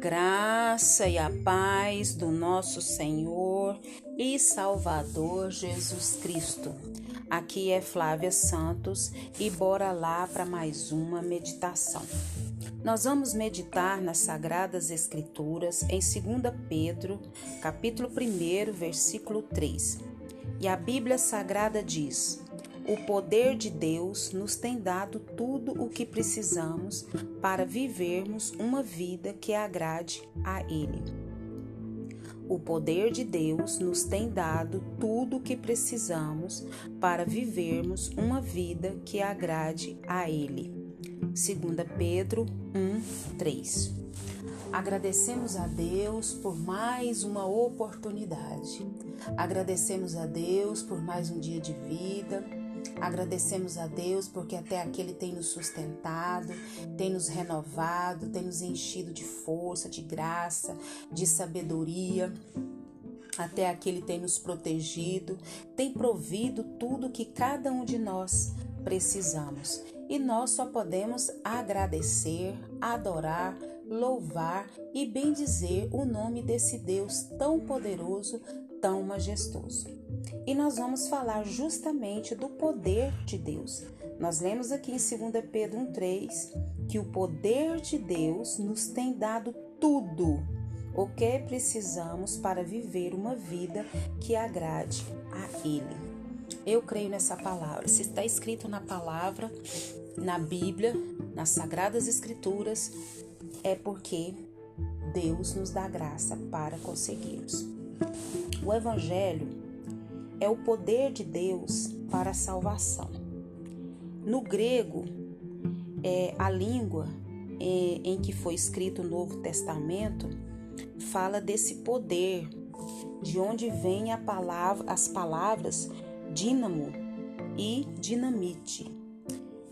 graça e a paz do nosso Senhor e Salvador Jesus Cristo. Aqui é Flávia Santos e bora lá para mais uma meditação. Nós vamos meditar nas sagradas escrituras em 2 Pedro, capítulo 1, versículo 3. E a Bíblia Sagrada diz: o poder de Deus nos tem dado tudo o que precisamos para vivermos uma vida que agrade a Ele. O poder de Deus nos tem dado tudo o que precisamos para vivermos uma vida que agrade a Ele. 2 Pedro 1, 3. Agradecemos a Deus por mais uma oportunidade. Agradecemos a Deus por mais um dia de vida Agradecemos a Deus porque até aqui Ele tem nos sustentado, tem nos renovado, tem nos enchido de força, de graça, de sabedoria. Até aqui Ele tem nos protegido, tem provido tudo que cada um de nós precisamos. E nós só podemos agradecer, adorar, louvar e bendizer o nome desse Deus tão poderoso, tão majestoso. E nós vamos falar justamente do poder de Deus. Nós lemos aqui em 2 Pedro 1,3 que o poder de Deus nos tem dado tudo o que precisamos para viver uma vida que agrade a Ele. Eu creio nessa palavra. Se está escrito na palavra, na Bíblia, nas Sagradas Escrituras, é porque Deus nos dá graça para conseguirmos. O Evangelho é o poder de Deus para a salvação. No grego, é, a língua é, em que foi escrito o Novo Testamento fala desse poder, de onde vem palavra, as palavras dínamo e dinamite.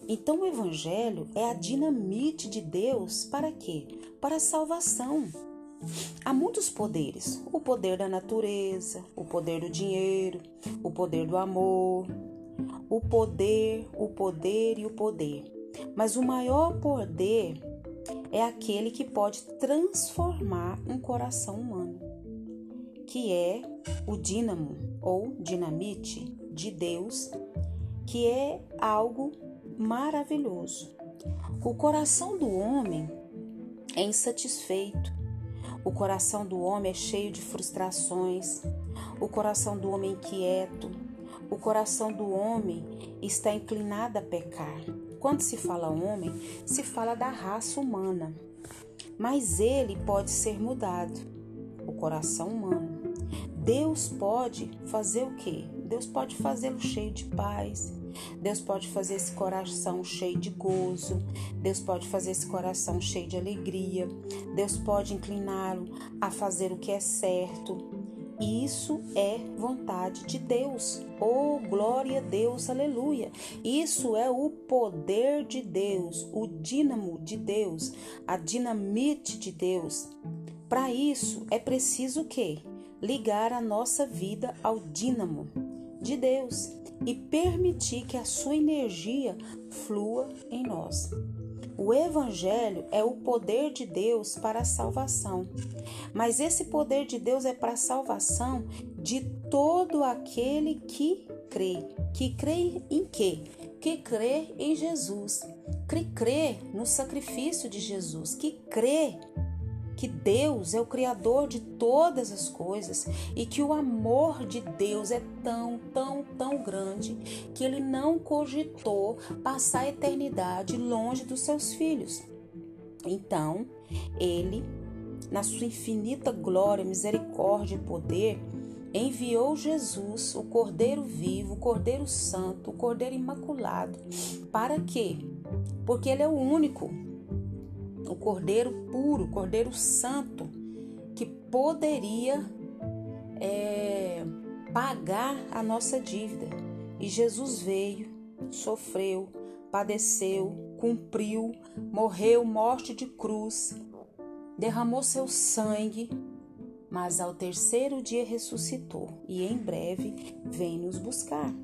Então o evangelho é a dinamite de Deus para quê? Para a salvação. Há muitos poderes: o poder da natureza, o poder do dinheiro, o poder do amor, o poder, o poder e o poder. Mas o maior poder é aquele que pode transformar um coração humano, que é o dínamo ou dinamite de Deus, que é algo maravilhoso. O coração do homem é insatisfeito, o coração do homem é cheio de frustrações, o coração do homem é inquieto, o coração do homem está inclinado a pecar. Quando se fala homem, se fala da raça humana, mas ele pode ser mudado, o coração humano. Deus pode fazer o quê? Deus pode fazê-lo cheio de paz, Deus pode fazer esse coração cheio de gozo, Deus pode fazer esse coração cheio de alegria, Deus pode incliná-lo a fazer o que é certo. Isso é vontade de Deus. Oh, glória a Deus, aleluia. Isso é o poder de Deus, o dínamo de Deus, a dinamite de Deus. Para isso é preciso o quê? Ligar a nossa vida ao dínamo de Deus e permitir que a sua energia flua em nós. O Evangelho é o poder de Deus para a salvação, mas esse poder de Deus é para a salvação de todo aquele que crê. Que crê em quê? Que crê em Jesus, que crê no sacrifício de Jesus, que crê que Deus é o Criador de todas as coisas e que o amor de Deus é tão, tão, tão grande que ele não cogitou passar a eternidade longe dos seus filhos. Então, ele, na sua infinita glória, misericórdia e poder, enviou Jesus, o Cordeiro vivo, o Cordeiro santo, o Cordeiro imaculado. Para quê? Porque ele é o único o Cordeiro puro, o Cordeiro santo, que poderia é, pagar a nossa dívida. E Jesus veio, sofreu, padeceu, cumpriu, morreu morte de cruz, derramou seu sangue, mas ao terceiro dia ressuscitou e em breve vem nos buscar.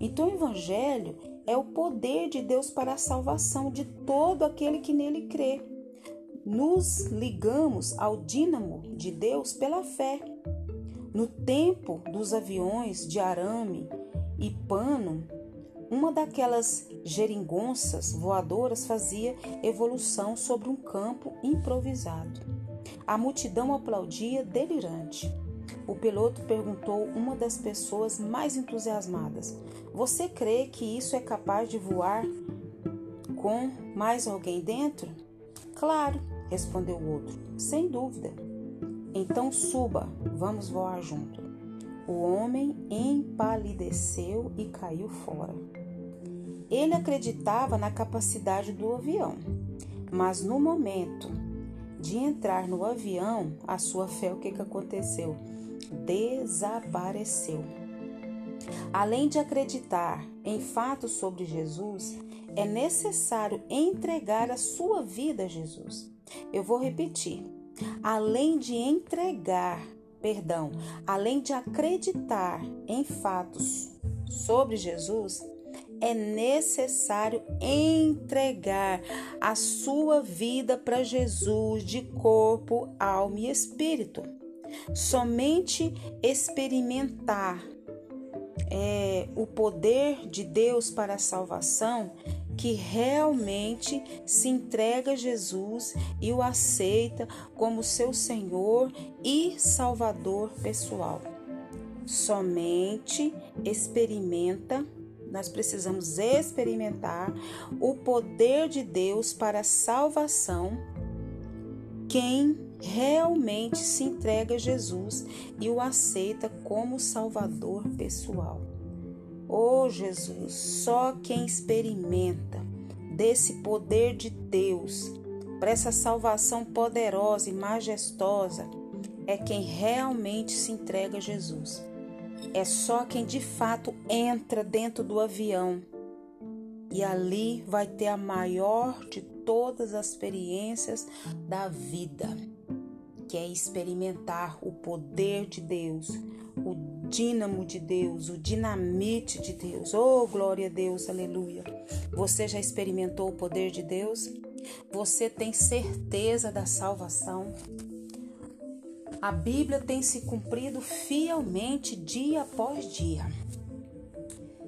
Então o Evangelho é o poder de Deus para a salvação de todo aquele que nele crê nos ligamos ao dínamo de Deus pela fé. No tempo dos aviões de arame e pano, uma daquelas geringonças voadoras fazia evolução sobre um campo improvisado. A multidão aplaudia delirante. O piloto perguntou uma das pessoas mais entusiasmadas: Você crê que isso é capaz de voar com mais alguém dentro? Claro, respondeu o outro, sem dúvida. Então suba, vamos voar junto. O homem empalideceu e caiu fora. Ele acreditava na capacidade do avião, mas no momento de entrar no avião, a sua fé, o que, que aconteceu? Desapareceu. Além de acreditar em fatos sobre Jesus, é necessário entregar a sua vida a Jesus. Eu vou repetir. Além de entregar, perdão, além de acreditar em fatos sobre Jesus, é necessário entregar a sua vida para Jesus de corpo, alma e espírito. Somente experimentar é, o poder de Deus para a salvação que realmente se entrega a Jesus e o aceita como seu Senhor e Salvador pessoal. Somente experimenta, nós precisamos experimentar o poder de Deus para a salvação quem realmente se entrega a Jesus e o aceita como Salvador pessoal. Oh Jesus, só quem experimenta desse poder de Deus para essa salvação poderosa e majestosa é quem realmente se entrega a Jesus. É só quem de fato entra dentro do avião e ali vai ter a maior de todas as experiências da vida, que é experimentar o poder de Deus, o dínamo de Deus, o dinamite de Deus. Oh, glória a Deus, aleluia. Você já experimentou o poder de Deus? Você tem certeza da salvação? A Bíblia tem se cumprido fielmente dia após dia.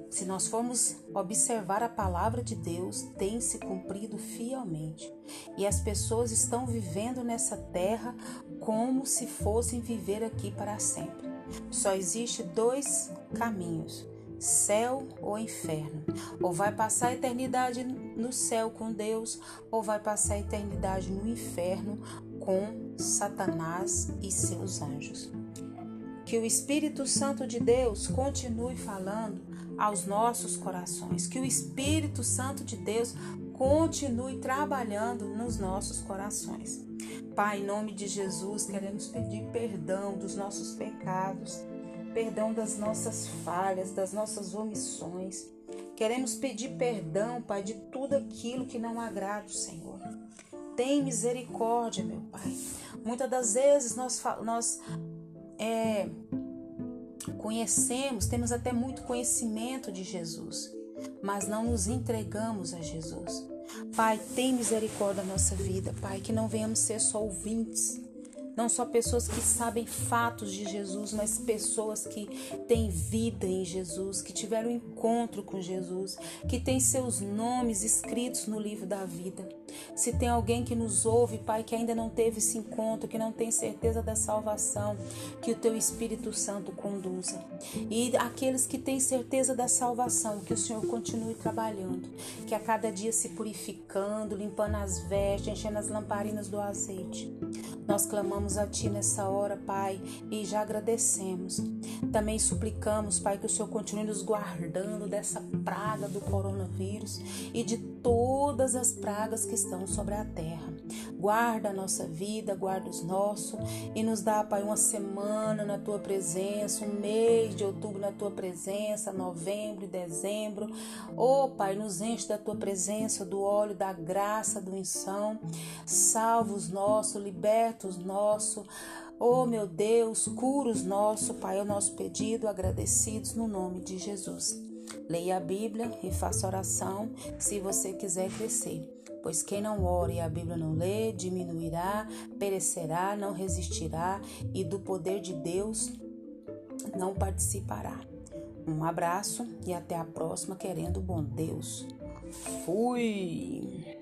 Se nós formos observar a palavra de Deus, tem se cumprido fielmente. E as pessoas estão vivendo nessa terra como se fossem viver aqui para sempre. Só existe dois caminhos: céu ou inferno. Ou vai passar a eternidade no céu com Deus, ou vai passar a eternidade no inferno com Satanás e seus anjos. Que o Espírito Santo de Deus continue falando aos nossos corações. Que o Espírito Santo de Deus continue trabalhando nos nossos corações. Pai, em nome de Jesus, queremos pedir perdão dos nossos pecados, perdão das nossas falhas, das nossas omissões. Queremos pedir perdão, Pai, de tudo aquilo que não agrada o Senhor. Tem misericórdia, meu Pai. Muitas das vezes nós, nós é, conhecemos, temos até muito conhecimento de Jesus, mas não nos entregamos a Jesus. Pai, tem misericórdia da nossa vida, Pai, que não venhamos ser só ouvintes, não só pessoas que sabem fatos de Jesus, mas pessoas que têm vida em Jesus, que tiveram encontro com Jesus, que têm seus nomes escritos no livro da vida. Se tem alguém que nos ouve, Pai, que ainda não teve esse encontro, que não tem certeza da salvação, que o teu Espírito Santo conduza. E aqueles que têm certeza da salvação, que o Senhor continue trabalhando, que a cada dia se purificando, limpando as vestes, enchendo as lamparinas do azeite. Nós clamamos a Ti nessa hora, Pai, e já agradecemos. Também suplicamos, Pai, que o Senhor continue nos guardando dessa praga do coronavírus e de todas as pragas que estão sobre a terra. Guarda a nossa vida, guarda os nossos e nos dá, Pai, uma semana na tua presença, um mês de outubro na tua presença, novembro e dezembro. Oh, Pai, nos enche da tua presença, do óleo, da graça, do unção. Salva os nossos, liberta os nossos. Oh, meu Deus, cura os nossos, Pai, é o nosso pedido, agradecidos no nome de Jesus. Leia a Bíblia e faça oração se você quiser crescer pois quem não ora e a Bíblia não lê, diminuirá, perecerá, não resistirá e do poder de Deus não participará. Um abraço e até a próxima, querendo bom Deus. Fui!